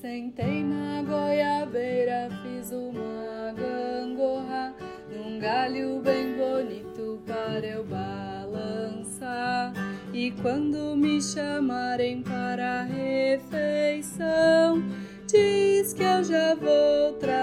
Sentei na goiabeira, fiz uma gangorra num galho bem bonito para eu balançar. E quando me chamarem para a refeição, diz que eu já vou trazer.